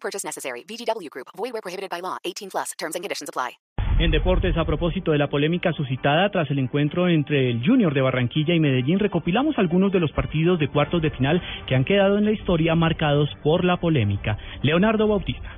Purchase necessary. VGW Group. Void prohibited by law. 18 plus. Terms and conditions apply. En deportes, a propósito de la polémica suscitada tras el encuentro entre el Junior de Barranquilla y Medellín, recopilamos algunos de los partidos de cuartos de final que han quedado en la historia marcados por la polémica. Leonardo Bautista.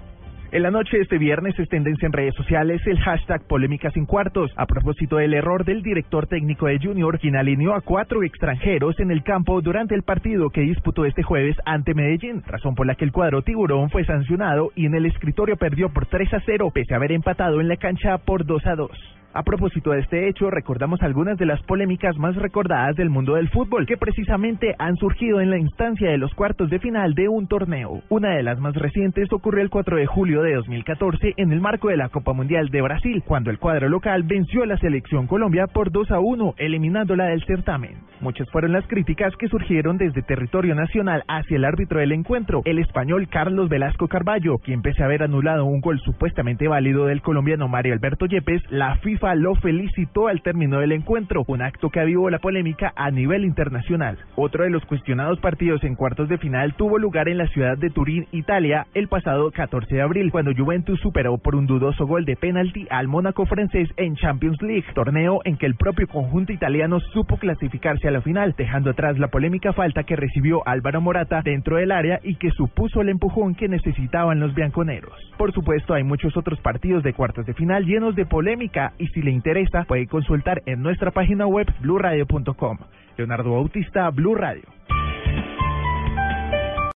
En la noche de este viernes es tendencia en redes sociales el hashtag polémica sin cuartos, a propósito del error del director técnico de Junior, quien alineó a cuatro extranjeros en el campo durante el partido que disputó este jueves ante Medellín, razón por la que el cuadro tiburón fue sancionado y en el escritorio perdió por 3 a 0, pese a haber empatado en la cancha por 2 a 2. A propósito de este hecho, recordamos algunas de las polémicas más recordadas del mundo del fútbol, que precisamente han surgido en la instancia de los cuartos de final de un torneo. Una de las más recientes ocurrió el 4 de julio de 2014 en el marco de la Copa Mundial de Brasil, cuando el cuadro local venció a la selección Colombia por 2 a 1, eliminándola del certamen. Muchas fueron las críticas que surgieron desde territorio nacional hacia el árbitro del encuentro, el español Carlos Velasco Carballo, quien pese a haber anulado un gol supuestamente válido del colombiano Mario Alberto Yepes, la FIFA lo felicitó al término del encuentro, un acto que avivó la polémica a nivel internacional. Otro de los cuestionados partidos en cuartos de final tuvo lugar en la ciudad de Turín, Italia, el pasado 14 de abril, cuando Juventus superó por un dudoso gol de penalti al Mónaco francés en Champions League, torneo en que el propio conjunto italiano supo clasificarse la final, dejando atrás la polémica falta que recibió Álvaro Morata dentro del área y que supuso el empujón que necesitaban los bianconeros. Por supuesto, hay muchos otros partidos de cuartos de final llenos de polémica y si le interesa puede consultar en nuestra página web bluradio.com. Leonardo Bautista, Blue Radio.